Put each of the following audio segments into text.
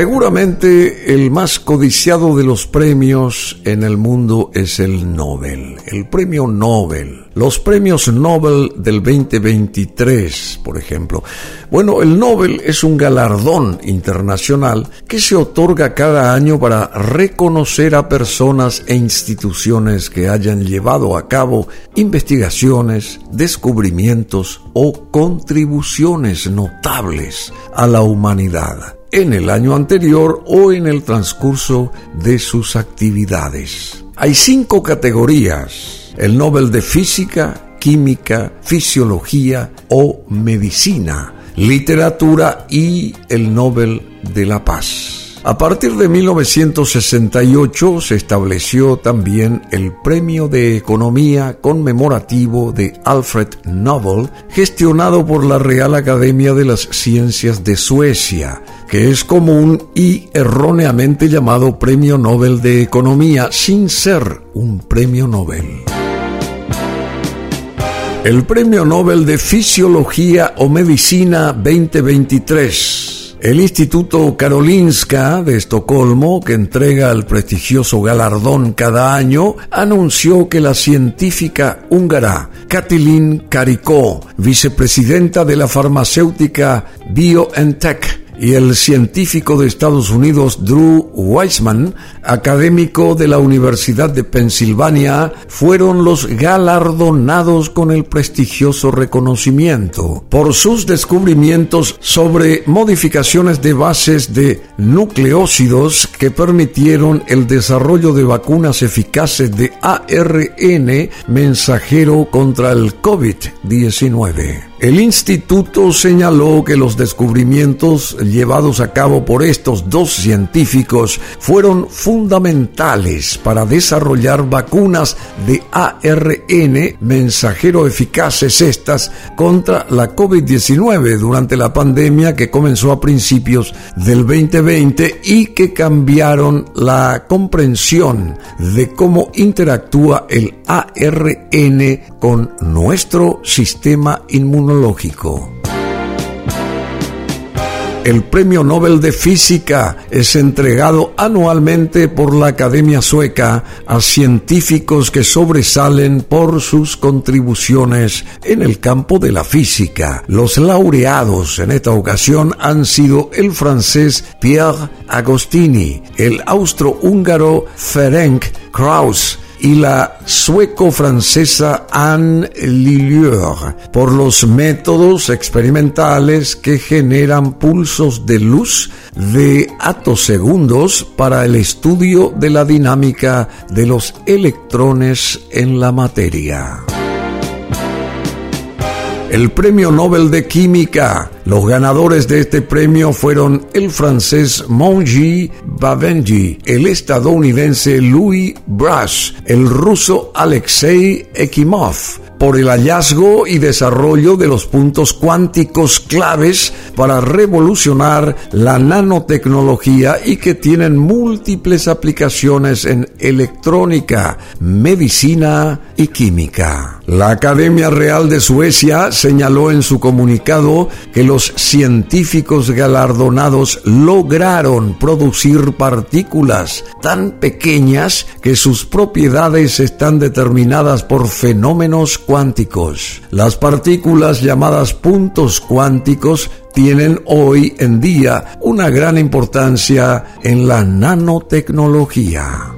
Seguramente el más codiciado de los premios en el mundo es el Nobel, el premio Nobel. Los premios Nobel del 2023, por ejemplo. Bueno, el Nobel es un galardón internacional que se otorga cada año para reconocer a personas e instituciones que hayan llevado a cabo investigaciones, descubrimientos o contribuciones notables a la humanidad en el año anterior o en el transcurso de sus actividades. Hay cinco categorías. El Nobel de Física, Química, Fisiología o Medicina, Literatura y el Nobel de la Paz. A partir de 1968 se estableció también el Premio de Economía conmemorativo de Alfred Nobel, gestionado por la Real Academia de las Ciencias de Suecia, que es común y erróneamente llamado Premio Nobel de Economía, sin ser un premio Nobel. El Premio Nobel de Fisiología o Medicina 2023 el Instituto Karolinska de Estocolmo, que entrega el prestigioso galardón cada año, anunció que la científica húngara Katilin Karikó, vicepresidenta de la farmacéutica BioNTech, y el científico de Estados Unidos Drew Weissman, académico de la Universidad de Pensilvania, fueron los galardonados con el prestigioso reconocimiento por sus descubrimientos sobre modificaciones de bases de nucleócidos que permitieron el desarrollo de vacunas eficaces de ARN mensajero contra el COVID-19. El instituto señaló que los descubrimientos llevados a cabo por estos dos científicos fueron fundamentales para desarrollar vacunas de ARN mensajero eficaces estas contra la COVID-19 durante la pandemia que comenzó a principios del 2020 y que cambiaron la comprensión de cómo interactúa el ARN con nuestro sistema inmunológico el Premio Nobel de Física es entregado anualmente por la Academia Sueca a científicos que sobresalen por sus contribuciones en el campo de la física. Los laureados en esta ocasión han sido el francés Pierre Agostini, el austrohúngaro Ferenc Krauss, y la sueco-francesa Anne Lilieur por los métodos experimentales que generan pulsos de luz de atosegundos para el estudio de la dinámica de los electrones en la materia. El Premio Nobel de Química. Los ganadores de este premio fueron el francés Monji Bavenji, el estadounidense Louis Brash, el ruso Alexei Ekimov, por el hallazgo y desarrollo de los puntos cuánticos claves para revolucionar la nanotecnología y que tienen múltiples aplicaciones en electrónica, medicina y química. La Academia Real de Suecia señaló en su comunicado que los científicos galardonados lograron producir partículas tan pequeñas que sus propiedades están determinadas por fenómenos cuánticos. Las partículas llamadas puntos cuánticos tienen hoy en día una gran importancia en la nanotecnología.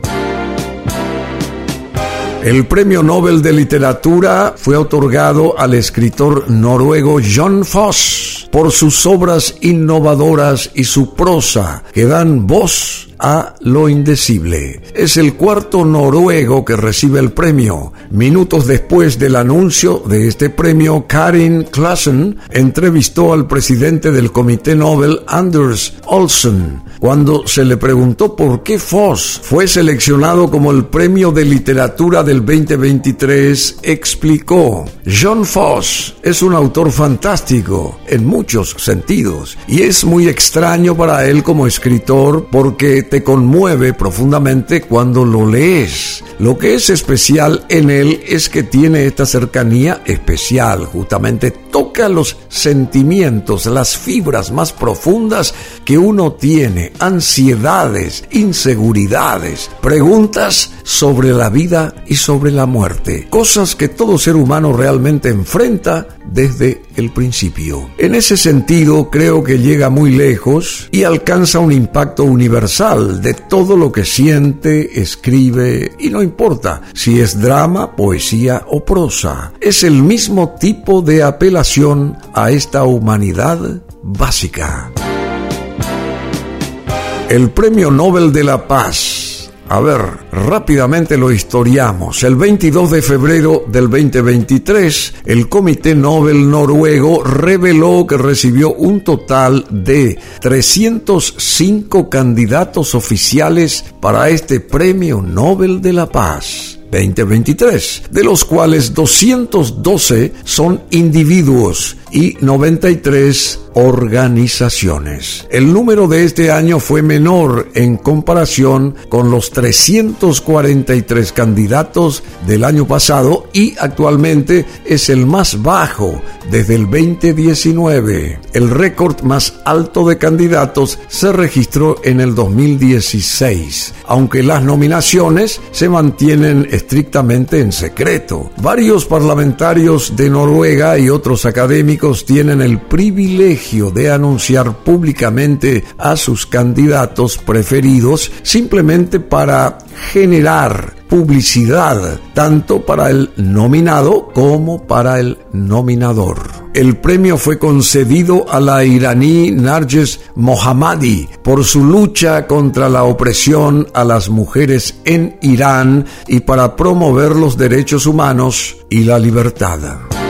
El premio Nobel de Literatura fue otorgado al escritor noruego John Foss por sus obras innovadoras y su prosa que dan voz a lo indecible. Es el cuarto noruego que recibe el premio. Minutos después del anuncio de este premio, Karin Klassen entrevistó al presidente del Comité Nobel, Anders Olsen, cuando se le preguntó por qué Foss fue seleccionado como el premio de literatura del 2023, explicó, John Foss es un autor fantástico en muchos sentidos y es muy extraño para él como escritor porque te conmueve profundamente cuando lo lees. Lo que es especial en él es que tiene esta cercanía especial, justamente toca los sentimientos, las fibras más profundas que uno tiene, ansiedades, inseguridades, preguntas sobre la vida y sobre la muerte, cosas que todo ser humano realmente enfrenta desde el principio. En ese sentido, creo que llega muy lejos y alcanza un impacto universal de todo lo que siente, escribe y no importa si es drama, poesía o prosa. Es el mismo tipo de apelación a esta humanidad básica. El Premio Nobel de la Paz a ver, rápidamente lo historiamos. El 22 de febrero del 2023, el Comité Nobel noruego reveló que recibió un total de 305 candidatos oficiales para este Premio Nobel de la Paz. 2023, de los cuales 212 son individuos y 93 organizaciones. El número de este año fue menor en comparación con los 343 candidatos del año pasado y actualmente es el más bajo desde el 2019. El récord más alto de candidatos se registró en el 2016, aunque las nominaciones se mantienen estrictamente en secreto. Varios parlamentarios de Noruega y otros académicos tienen el privilegio de anunciar públicamente a sus candidatos preferidos simplemente para generar publicidad tanto para el nominado como para el nominador. El premio fue concedido a la iraní Narges Mohammadi por su lucha contra la opresión a las mujeres en Irán y para promover los derechos humanos y la libertad.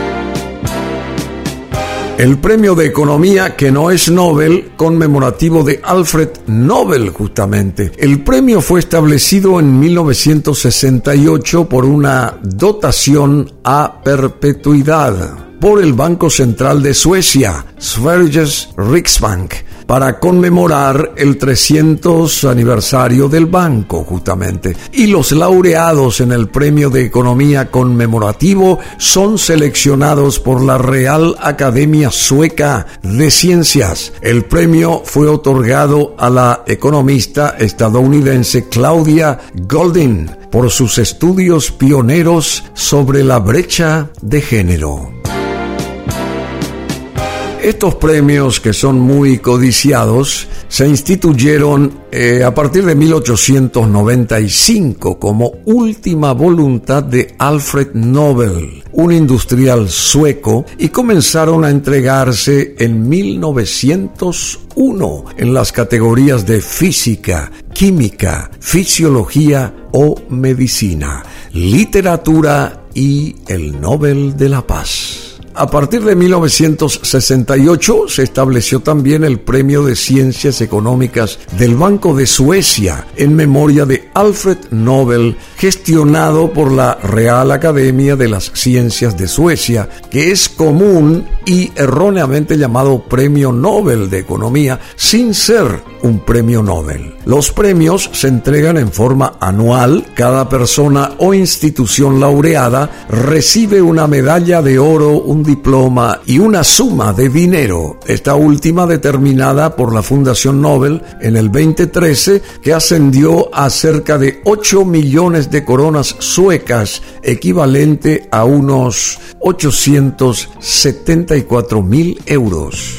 El premio de economía que no es Nobel, conmemorativo de Alfred Nobel justamente. El premio fue establecido en 1968 por una dotación a perpetuidad por el Banco Central de Suecia, Sveriges Riksbank para conmemorar el 300 aniversario del banco, justamente. Y los laureados en el Premio de Economía conmemorativo son seleccionados por la Real Academia Sueca de Ciencias. El premio fue otorgado a la economista estadounidense Claudia Goldin por sus estudios pioneros sobre la brecha de género. Estos premios, que son muy codiciados, se instituyeron eh, a partir de 1895 como última voluntad de Alfred Nobel, un industrial sueco, y comenzaron a entregarse en 1901 en las categorías de física, química, fisiología o medicina, literatura y el Nobel de la Paz. A partir de 1968 se estableció también el Premio de Ciencias Económicas del Banco de Suecia en memoria de Alfred Nobel, gestionado por la Real Academia de las Ciencias de Suecia, que es común y erróneamente llamado Premio Nobel de Economía, sin ser un premio Nobel. Los premios se entregan en forma anual, cada persona o institución laureada recibe una medalla de oro, diploma y una suma de dinero, esta última determinada por la Fundación Nobel en el 2013, que ascendió a cerca de 8 millones de coronas suecas, equivalente a unos 874 mil euros.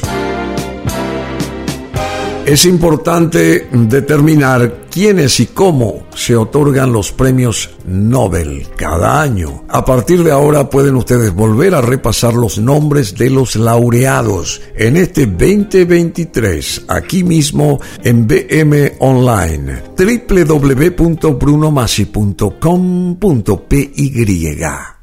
Es importante determinar quiénes y cómo se otorgan los premios Nobel cada año. A partir de ahora pueden ustedes volver a repasar los nombres de los laureados en este 2023, aquí mismo en BM Online, www.brunomasi.com.py.